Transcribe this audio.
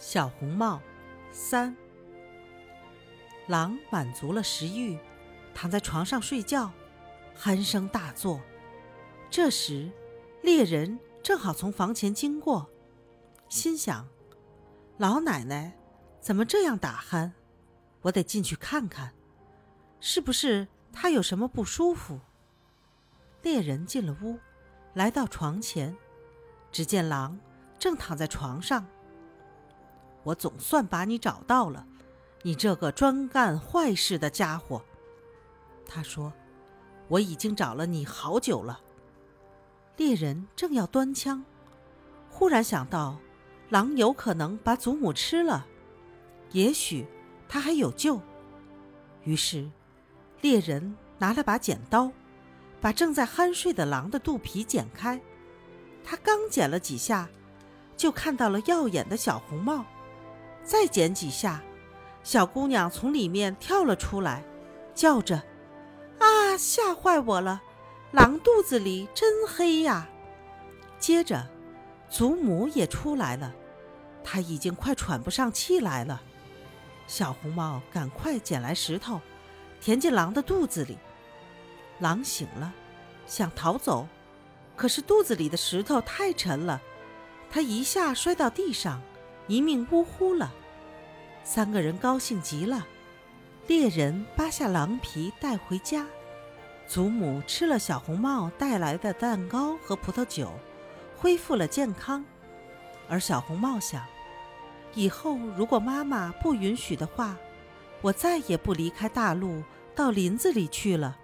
小红帽三，狼满足了食欲，躺在床上睡觉，鼾声大作。这时，猎人正好从房前经过，心想：老奶奶怎么这样打鼾？我得进去看看，是不是她有什么不舒服？猎人进了屋，来到床前，只见狼正躺在床上。我总算把你找到了，你这个专干坏事的家伙。他说：“我已经找了你好久了。”猎人正要端枪，忽然想到，狼有可能把祖母吃了，也许他还有救。于是，猎人拿了把剪刀，把正在酣睡的狼的肚皮剪开。他刚剪了几下，就看到了耀眼的小红帽。再剪几下，小姑娘从里面跳了出来，叫着：“啊，吓坏我了！狼肚子里真黑呀！”接着，祖母也出来了，她已经快喘不上气来了。小红帽赶快捡来石头，填进狼的肚子里。狼醒了，想逃走，可是肚子里的石头太沉了，他一下摔到地上。一命呜呼了，三个人高兴极了。猎人扒下狼皮带回家，祖母吃了小红帽带来的蛋糕和葡萄酒，恢复了健康。而小红帽想，以后如果妈妈不允许的话，我再也不离开大路到林子里去了。